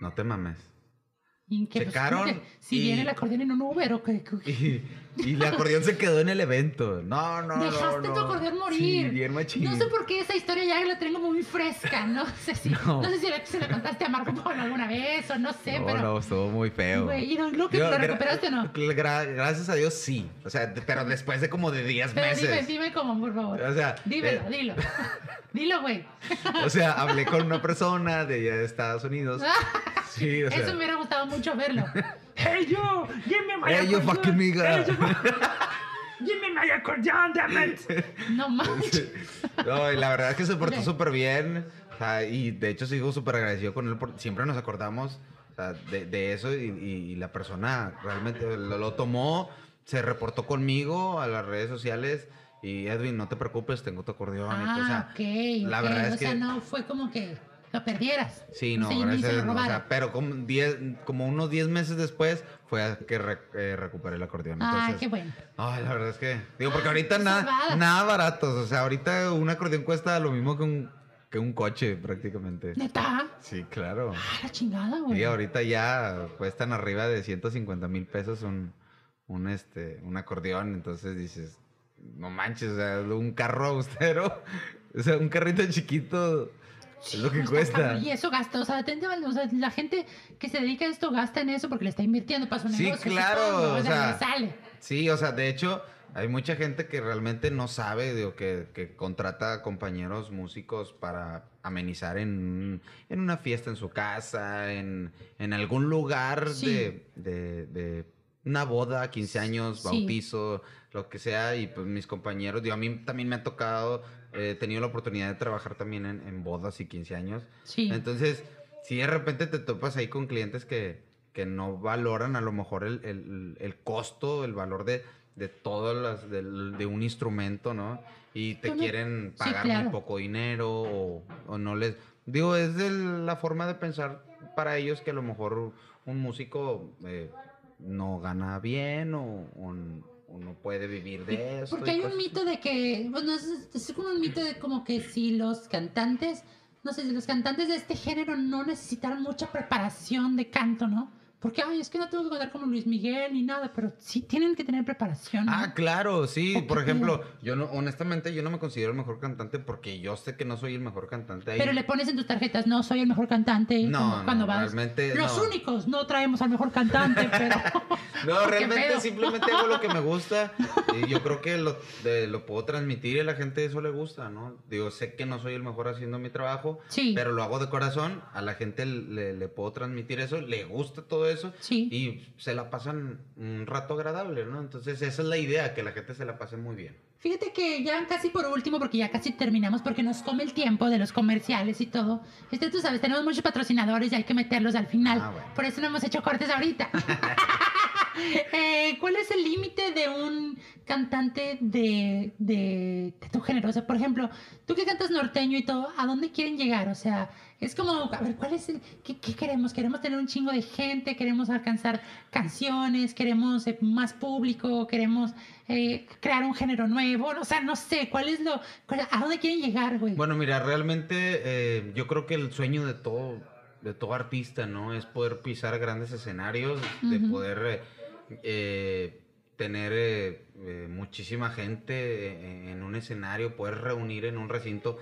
Speaker 2: No te mames.
Speaker 1: ¿Y qué, pues,
Speaker 2: Checaron
Speaker 1: ¿cómo que Si
Speaker 2: y-
Speaker 1: viene el acordeón en un Uber o qué.
Speaker 2: Y, el acordeón se quedó en el evento. No, no, no.
Speaker 1: Dejaste
Speaker 2: no.
Speaker 1: tu acordeón morir.
Speaker 2: Sí, bien machín.
Speaker 1: No sé por qué esa historia ya la tengo muy fresca. No sé si, no.
Speaker 2: No.
Speaker 1: sé si la, se la contaste a Marco Polo alguna vez o no sé,
Speaker 2: No,
Speaker 1: pero.
Speaker 2: no, estuvo muy feo.
Speaker 1: Güey, ¿y lo, lo que
Speaker 2: Yo,
Speaker 1: lo recuperaste o no?
Speaker 2: gra- gracias a Dios sí. O sea, pero después de como de 10
Speaker 1: Pero
Speaker 2: meses.
Speaker 1: dime, dime cómo, por favor.
Speaker 2: O sea,
Speaker 1: Dímelo,
Speaker 2: eh,
Speaker 1: dilo. dilo, güey.
Speaker 2: O sea, hablé con una persona de allá de Estados Unidos. Sí, o sea.
Speaker 1: Eso me hubiera gustado mucho verlo.
Speaker 3: Hey, yo, give me my
Speaker 2: Hey,
Speaker 3: accordion.
Speaker 2: fucking nigga.
Speaker 3: Give me my accordion, damn it.
Speaker 1: No manches.
Speaker 2: No, y la verdad es que se portó súper bien. O sea, y de hecho sigo súper agradecido con él. Porque siempre nos acordamos o sea, de, de eso y, y- y la persona realmente lo, lo tomó, se reportó conmigo a las redes sociales. Y Edwin, no te preocupes, tengo tu acordeón. y todo, o
Speaker 1: Ah,
Speaker 2: sea,
Speaker 1: ok.
Speaker 2: la verdad es
Speaker 1: o sea,
Speaker 2: que-
Speaker 1: no fue como que lo perdieras.
Speaker 2: Sí, no,
Speaker 1: Sí,
Speaker 2: gracias
Speaker 1: se lo
Speaker 2: o sea, pero como, diez, como unos 10 meses después fue que re- eh, recuperé el acordeón.
Speaker 1: Ah, qué bueno.
Speaker 2: Ay, la verdad es que. Digo, porque ahorita nada, nada baratos. O sea, ahorita un acordeón cuesta lo mismo que un, que un coche, prácticamente.
Speaker 1: ¿Neta?
Speaker 2: Sí, claro.
Speaker 1: Ah, la chingada, güey.
Speaker 2: Y ahorita ya cuestan arriba de 150 mil pesos un, un, este, un acordeón. Entonces dices, no manches, o sea, un carro austero. O sea, un carrito chiquito es lo que cuesta.
Speaker 1: Y eso gasta, o sea, o sea, la gente que se dedica a esto gasta en eso porque le está invirtiendo para su
Speaker 2: Sí,
Speaker 1: negocio.
Speaker 2: claro,
Speaker 1: supongo,
Speaker 2: o sea,
Speaker 1: le sale.
Speaker 2: Sí, o sea, de hecho, hay mucha gente que realmente no sabe, digo, que, que contrata compañeros músicos para amenizar en, en una fiesta en su casa, en, en algún lugar
Speaker 1: Sí.
Speaker 2: de, de- de una boda, 15 años,
Speaker 1: Sí.
Speaker 2: bautizo, lo que sea, y pues mis compañeros, digo, a mí también me ha tocado, he tenido la oportunidad de trabajar también en, en bodas y 15 años.
Speaker 1: Sí.
Speaker 2: Entonces, si de repente te topas ahí con clientes que, que no valoran a lo mejor el, el- el costo, el valor de, de todas las, del- de un instrumento, ¿no? Y te
Speaker 1: no-
Speaker 2: quieren
Speaker 1: Sí,
Speaker 2: pagar
Speaker 1: claro.
Speaker 2: muy poco dinero o, o no les... Digo, es de la forma de pensar para ellos que a lo mejor un músico eh, no gana bien o, o n- o no puede vivir de eso.
Speaker 1: Porque hay un mito de que, bueno, es, es como un mito de como que si los cantantes, no sé, si los cantantes de este género no necesitaran mucha preparación de canto, ¿no? Porque, ay, es que no tengo que cantar como Luis Miguel ni nada, pero sí tienen que tener preparación. ¿no?
Speaker 2: Ah, claro, sí.
Speaker 1: ¿O qué
Speaker 2: Por ejemplo, yo no, honestamente, yo no me considero el mejor cantante porque yo sé que no soy el mejor cantante. Ahí-
Speaker 1: Pero le pones en tus tarjetas, no soy el mejor cantante.
Speaker 2: No, no,
Speaker 1: cuando vas.
Speaker 2: realmente
Speaker 1: Los
Speaker 2: no.
Speaker 1: únicos, no traemos al mejor cantante, pero.
Speaker 2: No,
Speaker 1: ¿Qué
Speaker 2: realmente simplemente hago lo que me gusta y yo creo que lo, de- lo puedo transmitir y a la gente eso le gusta, ¿no? Digo, sé que no soy el mejor haciendo mi trabajo,
Speaker 1: Sí.
Speaker 2: pero lo hago de corazón, a la gente le, le puedo transmitir eso, le gusta todo eso
Speaker 1: Sí.
Speaker 2: y se la pasan un rato agradable, ¿no? Entonces esa es la idea, que la gente se la pase muy bien.
Speaker 1: Fíjate que ya casi por último, porque ya casi terminamos, porque nos come el tiempo de los comerciales y todo. Este, tú sabes, tenemos muchos patrocinadores y hay que meterlos al final.
Speaker 2: Ah, bueno.
Speaker 1: Por eso no hemos hecho cortes ahorita. Eh, ¿Cuál es el límite de un cantante de, de, de tu género? O sea, por ejemplo, tú que cantas norteño y todo, ¿a dónde quieren llegar? O sea, es como, a ver, ¿cuál es el, qué, qué queremos? ¿Queremos tener un chingo de gente? ¿Queremos alcanzar canciones? ¿Queremos eh, más público? ¿Queremos eh, crear un género nuevo? O sea, no sé, ¿cuál es lo, cuál- a dónde quieren llegar, güey?
Speaker 2: Bueno, mira, realmente eh, yo creo que el sueño de todo, de todo artista, ¿no? Es poder pisar grandes escenarios, de poder eh, tener eh, muchísima gente en un escenario, poder reunir en un recinto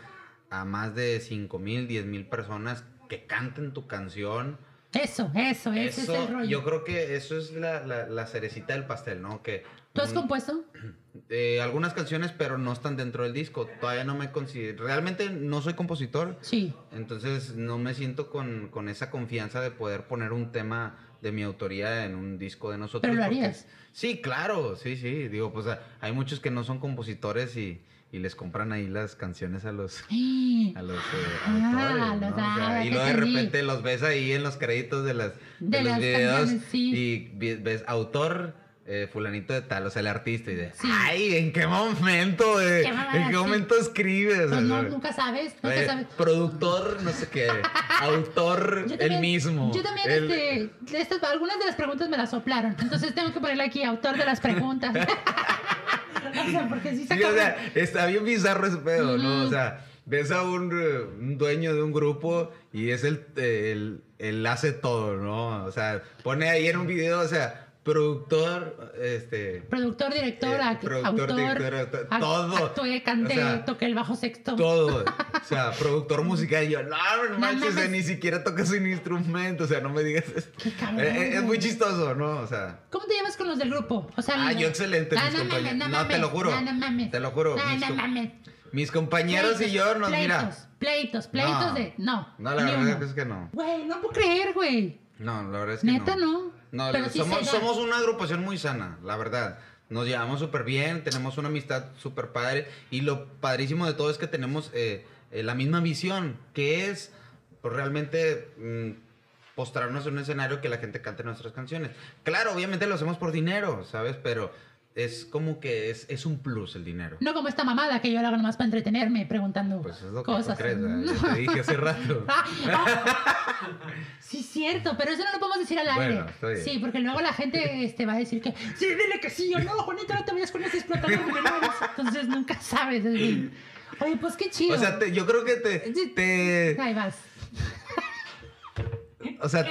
Speaker 2: a más de 5 mil, 10 mil personas que canten tu canción.
Speaker 1: Eso, eso, ese
Speaker 2: Eso,
Speaker 1: es el rollo.
Speaker 2: yo creo que eso es la, la- la cerecita del pastel, ¿no? Que
Speaker 1: ¿Tú has
Speaker 2: un-
Speaker 1: compuesto?
Speaker 2: eh, algunas canciones, pero no están dentro del disco. Todavía no me considero. Realmente no soy compositor.
Speaker 1: Sí.
Speaker 2: Entonces no me siento con, con esa confianza de poder poner un tema de mi autoría en un disco de nosotros.
Speaker 1: Pero lo
Speaker 2: porque-
Speaker 1: harías.
Speaker 2: Sí, claro, sí, sí. Digo, pues hay muchos que no son compositores y, y les compran ahí las canciones a los, a los eh,
Speaker 1: Ah,
Speaker 2: autores,
Speaker 1: los-
Speaker 2: ¿no? O sea, y luego de repente los ves ahí en los créditos de las
Speaker 1: De
Speaker 2: de los videos
Speaker 1: sí.
Speaker 2: y ves autor eh, fulanito de tal, o sea, el artista y de,
Speaker 1: Sí.
Speaker 2: ay, ¿en qué momento? eh?
Speaker 1: Qué
Speaker 2: ¿En qué momento escribes?
Speaker 1: Pues no, nunca sabes, nunca
Speaker 2: Eh,
Speaker 1: sabes.
Speaker 2: productor, no sé qué, autor, el mismo.
Speaker 1: Yo también,
Speaker 2: el-
Speaker 1: este, estas, algunas de las preguntas me las soplaron. Entonces tengo que ponerle aquí autor de las preguntas. o sea, porque sí se
Speaker 2: Sí, o sea, está bien bizarro ese pedo, ¿no? O sea, ves a un, eh, un dueño de un grupo y es el, el, el hace todo, ¿no? O sea, pone ahí en un video, o sea, productor, este...
Speaker 1: Productor, director,
Speaker 2: Eh, productor,
Speaker 1: autor,
Speaker 2: director, autor,
Speaker 1: ac-
Speaker 2: todo.
Speaker 1: Actué, canté,
Speaker 2: O sea,
Speaker 1: toqué el bajo sexto.
Speaker 2: Todo, o sea, productor musical. Y yo, no, no manches,
Speaker 1: mames.
Speaker 2: eh, ni siquiera tocas un instrumento, o sea, no me digas eso.
Speaker 1: Qué cabrón,
Speaker 2: Eh, eh, es muy chistoso, ¿no? O sea,
Speaker 1: ¿Cómo te llevas con los del grupo? O sea,
Speaker 2: ah,
Speaker 1: no-
Speaker 2: yo excelente, mis
Speaker 1: no
Speaker 2: compañeros.
Speaker 1: mames,
Speaker 2: No, te lo juro.
Speaker 1: No, no mames.
Speaker 2: Te lo juro.
Speaker 1: No, no mames.
Speaker 2: mis compañeros y yo nos,
Speaker 1: pleitos,
Speaker 2: mira.
Speaker 1: Pleitos, pleitos de. No.
Speaker 2: No, la verdad
Speaker 1: uno.
Speaker 2: es que no.
Speaker 1: Güey, no puedo creer, güey.
Speaker 2: No, la verdad es que
Speaker 1: Neta,
Speaker 2: no.
Speaker 1: no.
Speaker 2: No,
Speaker 1: Pero sí
Speaker 2: somos, somos una agrupación muy sana, la verdad. Nos llevamos súper bien, tenemos una amistad súper padre. Y lo padrísimo de todo es que tenemos eh, eh, la misma visión, que es pues, realmente mm, postrarnos en un escenario que la gente cante nuestras canciones. Claro, obviamente lo hacemos por dinero, ¿sabes? Pero es como que es, es un plus el dinero.
Speaker 1: No como esta mamada que yo la hago nomás para entretenerme preguntando
Speaker 2: Pues es lo que
Speaker 1: cosas.
Speaker 2: crees, te dije hace rato.
Speaker 1: Ah, ah. Sí, cierto, pero eso no lo podemos decir al aire.
Speaker 2: Bueno.
Speaker 1: Sí, porque luego la gente este, va a decir que sí, dile que sí o no, Juanita, no te vayas con ese explotador de menores. Entonces nunca sabes. es bien. Oye, pues qué chido.
Speaker 2: O sea, te- yo creo que te, te,
Speaker 1: Ahí vas.
Speaker 2: o sea,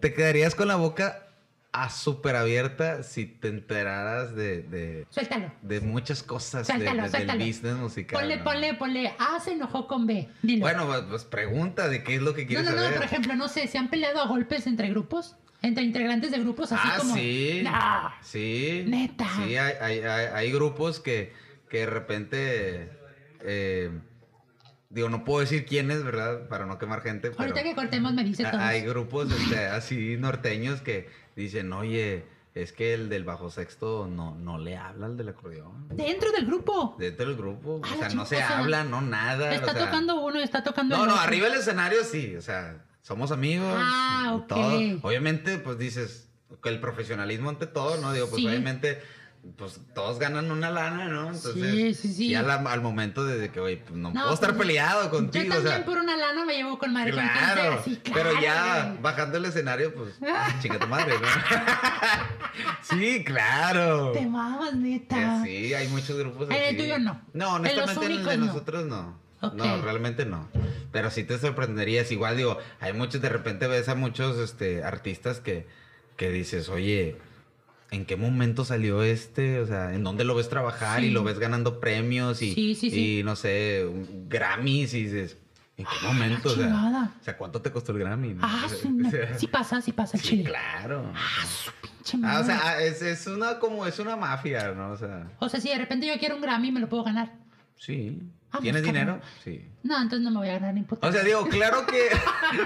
Speaker 2: te quedarías con la boca a súper abierta si te enteraras de, de,
Speaker 1: Suéltalo.
Speaker 2: de muchas cosas de-
Speaker 1: Suéltalo,
Speaker 2: de-
Speaker 1: suéltalo.
Speaker 2: del business musical.
Speaker 1: Ponle,
Speaker 2: ¿no?
Speaker 1: ponle, ponle. A se enojó con B. Dilo.
Speaker 2: Bueno, pues, pues pregunta de qué es lo que
Speaker 1: no,
Speaker 2: quieres
Speaker 1: no, no,
Speaker 2: saber.
Speaker 1: por ejemplo, no sé, ¿se han peleado a golpes entre grupos? Entre integrantes de grupos así
Speaker 2: ah,
Speaker 1: como.
Speaker 2: sí.
Speaker 1: No.
Speaker 2: Sí.
Speaker 1: Neta.
Speaker 2: Sí, hay, hay, hay, hay grupos que, que de repente. eh, digo, no puedo decir quiénes, ¿verdad? Para no quemar gente. Pero
Speaker 1: Ahorita que cortemos me dice todo.
Speaker 2: hay grupos este, así norteños que dicen, oye, es que el del bajo sexto no, no le habla al del acordeón.
Speaker 1: Dentro del grupo.
Speaker 2: Dentro del grupo.
Speaker 1: Ah,
Speaker 2: O sea, no se habla, no nada.
Speaker 1: Está
Speaker 2: o sea,
Speaker 1: tocando uno y está tocando
Speaker 2: No,
Speaker 1: el
Speaker 2: no,
Speaker 1: otro.
Speaker 2: arriba del escenario sí, o sea, somos amigos.
Speaker 1: Ah,
Speaker 2: y
Speaker 1: ok.
Speaker 2: todo. Obviamente, pues dices, que el profesionalismo ante todo, ¿no? Digo, pues
Speaker 1: Sí.
Speaker 2: obviamente, pues todos ganan una lana, ¿no? Entonces,
Speaker 1: Sí, sí, sí.
Speaker 2: y al, al momento de que, oye, pues no,
Speaker 1: No,
Speaker 2: puedo estar
Speaker 1: pues,
Speaker 2: peleado
Speaker 1: Yo
Speaker 2: contigo, o
Speaker 1: también
Speaker 2: sea.
Speaker 1: por una lana me llevo con madre con.
Speaker 2: Claro,
Speaker 1: Sí, claro,
Speaker 2: pero ya
Speaker 1: güey.
Speaker 2: bajando el escenario, pues, chinga tu madre, ¿no? sí, claro.
Speaker 1: Te mamas, neta.
Speaker 2: sí, hay muchos grupos
Speaker 1: En el
Speaker 2: así.
Speaker 1: tuyo no.
Speaker 2: No,
Speaker 1: En los
Speaker 2: honestamente en el de
Speaker 1: únicos no.
Speaker 2: nosotros no. No, realmente no. Pero sí te sorprenderías. Igual digo, hay muchos, de repente ves a muchos este, artistas que, que dices, oye, ¿en qué momento salió este? O sea, ¿en dónde lo ves trabajar?
Speaker 1: Sí.
Speaker 2: Y lo ves ganando premios y,
Speaker 1: Sí, sí, sí.
Speaker 2: y no sé, Grammys y dices, ¿en qué momento? O sea, o sea, ¿cuánto te costó el Grammy?
Speaker 1: Ah,
Speaker 2: O sea,
Speaker 1: sí, pasa, sí pasa el
Speaker 2: sí,
Speaker 1: chile.
Speaker 2: claro.
Speaker 1: Ah, su pinche
Speaker 2: Ah, o
Speaker 1: madre.
Speaker 2: sea, es, es una como es una mafia, ¿no? O sea,
Speaker 1: O sea, si de repente yo quiero un Grammy, me lo puedo ganar.
Speaker 2: Sí.
Speaker 1: Ah, pues,
Speaker 2: ¿Tienes dinero? Sí.
Speaker 1: No, entonces no me voy a ganar ni puta.
Speaker 2: O sea, digo, claro que.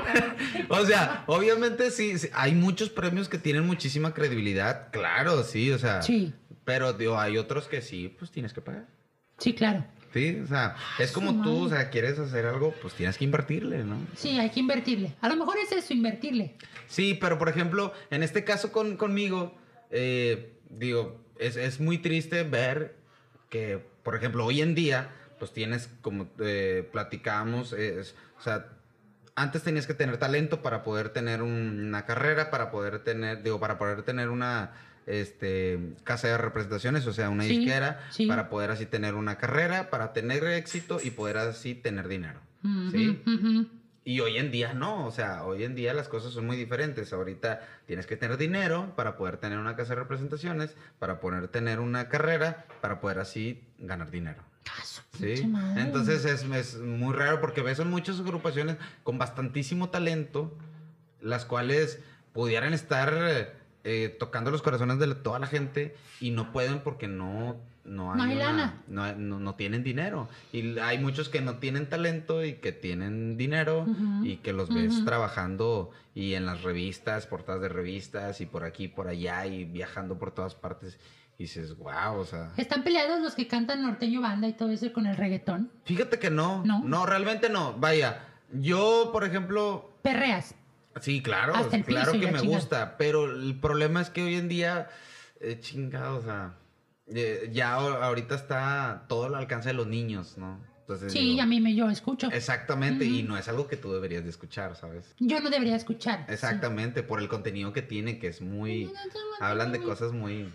Speaker 2: o sea, obviamente sí, sí, hay muchos premios que tienen muchísima credibilidad. Claro, sí, o sea.
Speaker 1: Sí.
Speaker 2: Pero, digo, hay otros que sí, pues tienes que pagar.
Speaker 1: Sí, claro.
Speaker 2: Sí, o sea, es como tú, o sea, quieres hacer algo, pues tienes que invertirle, ¿no?
Speaker 1: Sí, hay que invertirle. A lo mejor es eso, invertirle.
Speaker 2: Sí, pero por ejemplo, en este caso con, conmigo, eh, digo, es, es muy triste ver que, por ejemplo, hoy en día, pues tienes, como eh, platicábamos, es- o sea, antes tenías que tener talento para poder tener un- una carrera, para poder tener, digo, para poder tener una este, casa de representaciones, o sea, una
Speaker 1: Sí,
Speaker 2: disquera,
Speaker 1: sí.
Speaker 2: para poder así tener una carrera, para tener éxito y poder así tener dinero. ¿Sí? Y hoy en día no, o sea, hoy en día las cosas son muy diferentes. Ahorita tienes que tener dinero para poder tener una casa de representaciones, para poder tener una carrera, para poder así ganar dinero.
Speaker 1: Ah,
Speaker 2: ¿Sí? Entonces es, es muy raro porque ves en muchas agrupaciones con bastantísimo talento, las cuales pudieran estar eh, tocando los corazones de toda la gente y no pueden porque no, no hay,
Speaker 1: No hay
Speaker 2: una-
Speaker 1: lana.
Speaker 2: no, hay- no- no tienen dinero. Y hay muchos que no tienen talento y que tienen dinero y que los ves trabajando y en las revistas, portadas de revistas y por aquí, por allá y viajando por todas partes. Y dices, wow, o sea...
Speaker 1: ¿Están peleados los que cantan norteño banda y todo eso con el reggaetón?
Speaker 2: Fíjate que no,
Speaker 1: ¿No?
Speaker 2: no, realmente no. Vaya, yo, por ejemplo,
Speaker 1: Perreas.
Speaker 2: Sí, claro,
Speaker 1: Hasta el
Speaker 2: claro que me
Speaker 1: chingada.
Speaker 2: gusta, pero el problema es que hoy en día, eh, chingado, o sea, eh, ya ahorita está todo al alcance de los niños, ¿no? Entonces,
Speaker 1: Sí,
Speaker 2: digo,
Speaker 1: a mí me yo escucho.
Speaker 2: Exactamente, y no es algo que tú deberías de escuchar, ¿sabes?
Speaker 1: Yo no debería escuchar. sí.
Speaker 2: Exactamente, por el contenido que tiene, que es muy... Hablan de cosas muy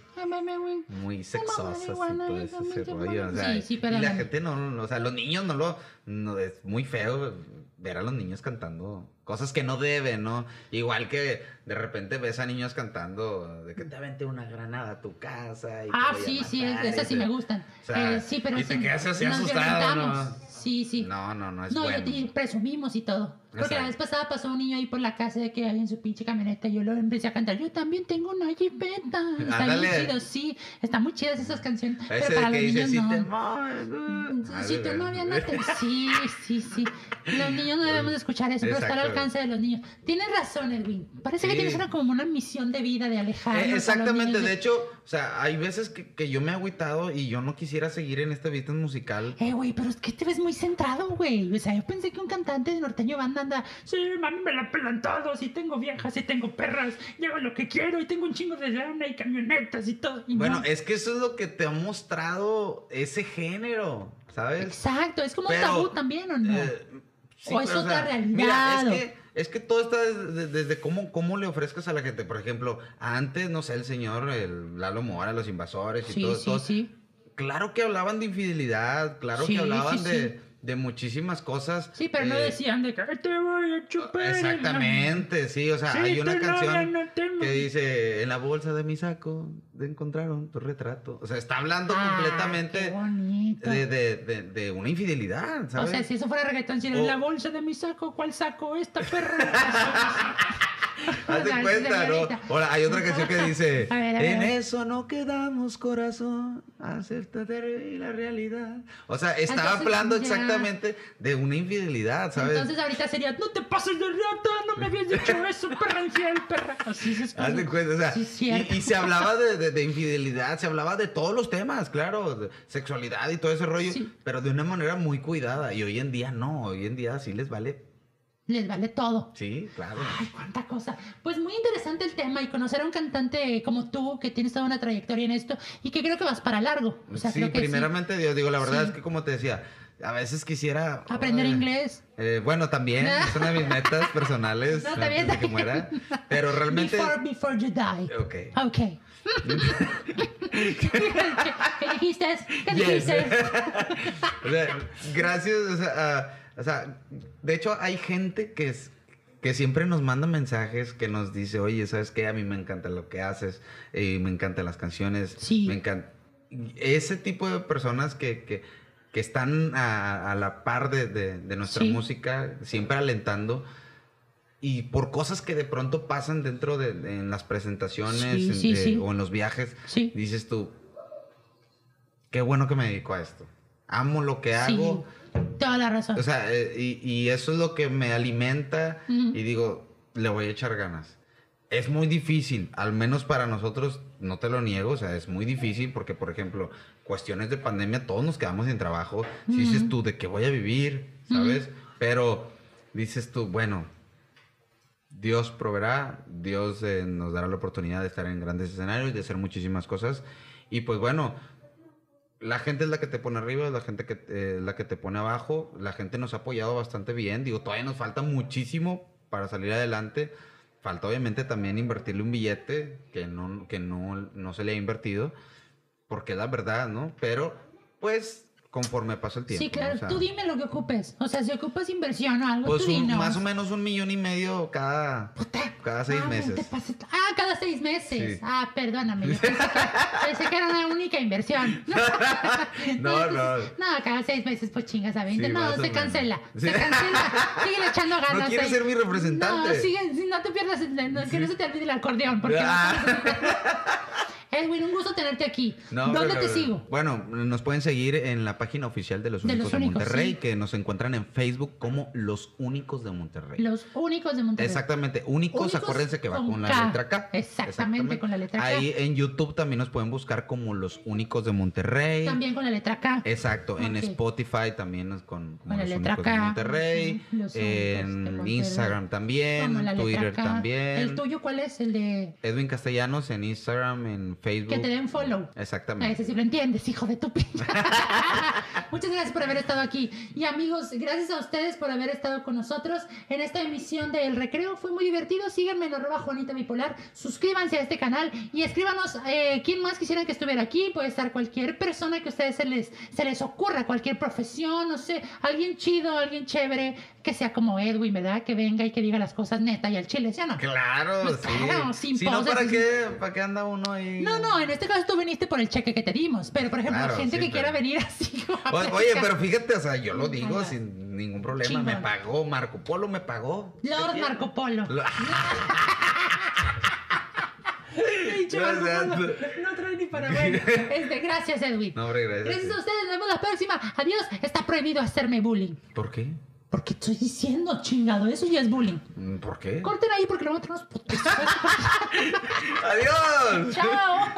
Speaker 2: muy sexosas y todo ese, rollo. O sea,
Speaker 1: Sí, sí, pero
Speaker 2: y la
Speaker 1: la-
Speaker 2: gente no, no, o sea, los niños no lo, no, es muy feo ver a los niños cantando cosas que no deben, ¿no? Igual que de repente ves a niños cantando de que te avente una granada a tu casa. Y
Speaker 1: Ah, sí, sí,
Speaker 2: matar",
Speaker 1: esas sí me gustan.
Speaker 2: o sea,
Speaker 1: Eh, sí, pero
Speaker 2: y te quedas así asustado, ¿no?
Speaker 1: Sí, sí.
Speaker 2: No, no, no es
Speaker 1: No,
Speaker 2: bueno.
Speaker 1: y presumimos y todo. Porque la
Speaker 2: Exacto.
Speaker 1: vez pasada pasó un niño ahí por la casa de que hay en su pinche camioneta y yo lo empecé a cantar. Yo también tengo una jipeta. Está
Speaker 2: Ándale.
Speaker 1: bien chido, sí. Están muy chidas esas canciones.
Speaker 2: Ese
Speaker 1: pero
Speaker 2: de
Speaker 1: para
Speaker 2: que
Speaker 1: los
Speaker 2: dice,
Speaker 1: niños
Speaker 2: si
Speaker 1: no.
Speaker 2: te uh".
Speaker 1: Si tu novia no te... Sí, sí, sí. Los niños no debemos de escuchar eso, pero está al
Speaker 2: Exacto.
Speaker 1: alcance de los niños. Tienes razón, Edwin. Parece que
Speaker 2: Sí.
Speaker 1: tienes una, como una misión de vida de alejarnos.
Speaker 2: Eh, exactamente,
Speaker 1: niños
Speaker 2: de hecho, o sea, hay veces que, que yo me he agüitado y yo no quisiera seguir en este business musical.
Speaker 1: Eh, güey, pero es que te ves muy centrado, güey. O sea, yo pensé que un cantante de norteño banda anda...
Speaker 3: Sí, mami, me la pelan todos. Y tengo viejas, y tengo perras. Y hago lo que quiero. Y tengo un chingo de lana y camionetas y todo. Y
Speaker 2: Bueno,
Speaker 3: no.
Speaker 2: es que eso es lo que te ha mostrado ese género, ¿sabes?
Speaker 1: Exacto, es como
Speaker 2: Pero,
Speaker 1: un tabú también, ¿o no?
Speaker 2: Eh, sí,
Speaker 1: O es
Speaker 2: pero,
Speaker 1: otra realidad,
Speaker 2: Mira, es que, es que todo está desde, desde cómo, cómo le ofrezcas a la gente. Por ejemplo, antes, no sé, el señor, el Lalo Mora, los invasores y
Speaker 1: sí,
Speaker 2: todo,
Speaker 1: sí,
Speaker 2: todo-
Speaker 1: sí.
Speaker 2: Claro que hablaban de infidelidad, claro
Speaker 1: Sí,
Speaker 2: que hablaban
Speaker 1: sí,
Speaker 2: de,
Speaker 1: sí.
Speaker 2: de muchísimas cosas.
Speaker 1: Sí, pero no
Speaker 2: eh,
Speaker 1: decían de que...
Speaker 3: Te voy a chupar.
Speaker 2: Exactamente, sí, o sea, hay una canción
Speaker 3: no
Speaker 2: que dice, en la bolsa de mi saco encontraron tu retrato. O sea, está hablando
Speaker 1: Ah,
Speaker 2: completamente de, de, de, una infidelidad,
Speaker 1: O
Speaker 2: ¿sabes?
Speaker 1: sea, si eso fuera reggaetón, si
Speaker 2: O-
Speaker 1: en la bolsa de mi saco, ¿cuál saco? Esta perra.
Speaker 2: Haz de
Speaker 1: O sea,
Speaker 2: cuenta, ¿no? Ahora, hay otra canción que dice,
Speaker 1: A ver, a ver,
Speaker 2: en eso no quedamos corazón, acéptate la realidad. O sea, estaba
Speaker 1: Entonces,
Speaker 2: hablando
Speaker 1: ya.
Speaker 2: exactamente de una infidelidad, ¿sabes?
Speaker 1: Entonces ahorita sería, no te pases de rata, no me habías dicho eso, perra infiel, perra. Así se escucha.
Speaker 2: Haz de cuenta, o sea,
Speaker 1: Sí,
Speaker 2: y, y se hablaba de, de- de infidelidad, se hablaba de todos los temas, claro, de sexualidad y todo ese rollo,
Speaker 1: Sí.
Speaker 2: pero de una manera muy cuidada. Y hoy en día no, hoy en día sí les vale.
Speaker 1: Les vale todo.
Speaker 2: Sí, claro.
Speaker 1: Ay, cuánta cosa. Pues muy interesante el tema y conocer a un cantante como tú, que tienes toda una trayectoria en esto y que creo que vas para largo. O sea,
Speaker 2: sí,
Speaker 1: creo que
Speaker 2: primeramente Dios, digo, la verdad
Speaker 1: Sí.
Speaker 2: es que como te decía, a veces quisiera...
Speaker 1: Aprender
Speaker 2: ay,
Speaker 1: inglés.
Speaker 2: eh, bueno, también, es una de mis metas personales
Speaker 1: No, bien,
Speaker 2: antes de que muera, pero realmente...
Speaker 1: Before, before you die.
Speaker 2: Ok.
Speaker 1: Ok. ¿Qué, qué dijiste? ¿Qué
Speaker 2: Yes.
Speaker 1: dijiste?
Speaker 2: o sea, gracias, o sea, a- o sea, de hecho hay gente que es que siempre nos manda mensajes que nos dice, oye, ¿sabes qué? A mí me encanta lo que haces, y me encantan las canciones,
Speaker 1: Sí.
Speaker 2: me encanta... Ese tipo de personas que, que, que están a, a la par de, de- de nuestra
Speaker 1: Sí.
Speaker 2: música, siempre alentando, y por cosas que de pronto pasan dentro de, de- en las presentaciones
Speaker 1: Sí,
Speaker 2: en-
Speaker 1: sí,
Speaker 2: de-
Speaker 1: sí.
Speaker 2: o en los viajes,
Speaker 1: Sí.
Speaker 2: dices tú, qué bueno que me dedico a esto. Amo lo que hago.
Speaker 1: Toda la razón.
Speaker 2: O sea, eh, y, y eso es lo que me alimenta y digo, le voy a echar ganas. Es muy difícil, al menos para nosotros, no te lo niego, o sea, es muy difícil porque, por ejemplo, cuestiones de pandemia, todos nos quedamos sin trabajo. Si dices tú, ¿de qué voy a vivir? ¿Sabes? Pero dices tú, bueno, Dios proveerá, Dios eh, nos dará la oportunidad de estar en grandes escenarios, de hacer muchísimas cosas. Y pues bueno, la gente es la que te pone arriba, la gente que eh, la que te pone abajo. La gente nos ha apoyado bastante bien. Digo, todavía nos falta muchísimo para salir adelante. Falta obviamente también invertirle un billete que no, que no, no se le ha invertido, porque es la verdad, ¿no? Pero pues conforme pasa el tiempo.
Speaker 1: Sí, claro.
Speaker 2: ¿no? O sea,
Speaker 1: tú dime lo que ocupes. O sea, si ocupas inversión o algo,
Speaker 2: Pues
Speaker 1: tú
Speaker 2: un-
Speaker 1: dinos.
Speaker 2: más o menos un millón y medio cada, cada seis
Speaker 1: Ah, no
Speaker 2: meses.
Speaker 1: te Ah, cada seis meses.
Speaker 2: Sí.
Speaker 1: Ah, perdóname. Yo pensé que, pensé que era una única inversión.
Speaker 2: No, no.
Speaker 1: No, cada seis meses, pues chingas a 20.
Speaker 2: Sí,
Speaker 1: no, se cancela.
Speaker 2: Sí.
Speaker 1: Se cancela. Sigue echando ganas.
Speaker 2: No quieres
Speaker 1: ahí.
Speaker 2: ser mi representante.
Speaker 1: No, sigue, no te pierdas. el- no, Que no se te olvide el acordeón. Porque
Speaker 2: Ah.
Speaker 1: Edwin, un gusto tenerte aquí.
Speaker 2: No,
Speaker 1: ¿Dónde
Speaker 2: pero-
Speaker 1: te sigo?
Speaker 2: Bueno, nos pueden seguir en la página oficial de Los
Speaker 1: De
Speaker 2: Únicos
Speaker 1: Los
Speaker 2: de,
Speaker 1: Únicos,
Speaker 2: Monterrey,
Speaker 1: sí.
Speaker 2: que nos encuentran en Facebook como Los Únicos de Monterrey.
Speaker 1: Los únicos de Monterrey.
Speaker 2: Exactamente, únicos,
Speaker 1: Únicos
Speaker 2: acuérdense que va
Speaker 1: con
Speaker 2: con, la
Speaker 1: K.
Speaker 2: letra K.
Speaker 1: Exactamente, con la letra K.
Speaker 2: Ahí en YouTube también nos pueden buscar como Los Únicos de Monterrey.
Speaker 1: También con la letra K.
Speaker 2: Exacto, en. Spotify también con,
Speaker 1: Con la
Speaker 2: Los
Speaker 1: letra
Speaker 2: Únicos de
Speaker 1: K.
Speaker 2: Monterrey.
Speaker 1: Ujú, Los de
Speaker 2: en
Speaker 1: Monterrey.
Speaker 2: Instagram también,
Speaker 1: letra
Speaker 2: Twitter
Speaker 1: K.
Speaker 2: también.
Speaker 1: ¿El tuyo cuál es? El de
Speaker 2: Edwin Castellanos en Instagram, en Facebook.
Speaker 1: que te den follow. A
Speaker 2: Exactamente.
Speaker 1: ese sí lo entiendes, hijo de tu pinche. Muchas gracias por haber estado aquí. Y amigos, gracias a ustedes por haber estado con nosotros en esta emisión del recreo. Fue muy divertido. Síganme en arroba Juanita Bipolar. Suscríbanse a este canal y escríbanos eh, quién más quisieran que estuviera aquí. Puede estar cualquier persona que a ustedes se les, se les ocurra, cualquier profesión, no sé, alguien chido, alguien chévere, que sea como Edwin, ¿verdad? Que venga y que diga las cosas neta y al chile, ¿sí o no?
Speaker 2: Claro,
Speaker 1: Pues
Speaker 2: sí.
Speaker 1: claro, sin
Speaker 2: si no,
Speaker 1: poses,
Speaker 2: ¿para
Speaker 1: sin-
Speaker 2: qué, ¿para qué anda uno ahí?
Speaker 1: No, no, en este caso tú viniste por el cheque que te dimos, pero por ejemplo,
Speaker 2: Claro,
Speaker 1: gente
Speaker 2: sí,
Speaker 1: que
Speaker 2: pero-
Speaker 1: quiera venir así.
Speaker 2: O- Oye, pero fíjate, o sea, yo lo digo
Speaker 1: Ajá.
Speaker 2: sin ningún problema. Me pagó, Marco Polo me pagó.
Speaker 1: Lord
Speaker 2: ¿Qué
Speaker 1: Marco Polo. Pinche
Speaker 2: No,
Speaker 1: No trae ni para bueno. Este, gracias, Edwin.
Speaker 2: No, hombre, gracias.
Speaker 1: Gracias a ustedes, nos vemos la próxima. Adiós. Está prohibido hacerme bullying.
Speaker 2: ¿Por qué?
Speaker 1: Porque estoy diciendo, chingado, eso ya es bullying.
Speaker 2: Mm, ¿Por qué?
Speaker 1: Corten ahí porque le voy a traer unos putos.
Speaker 2: ¡Adiós!
Speaker 1: Chao.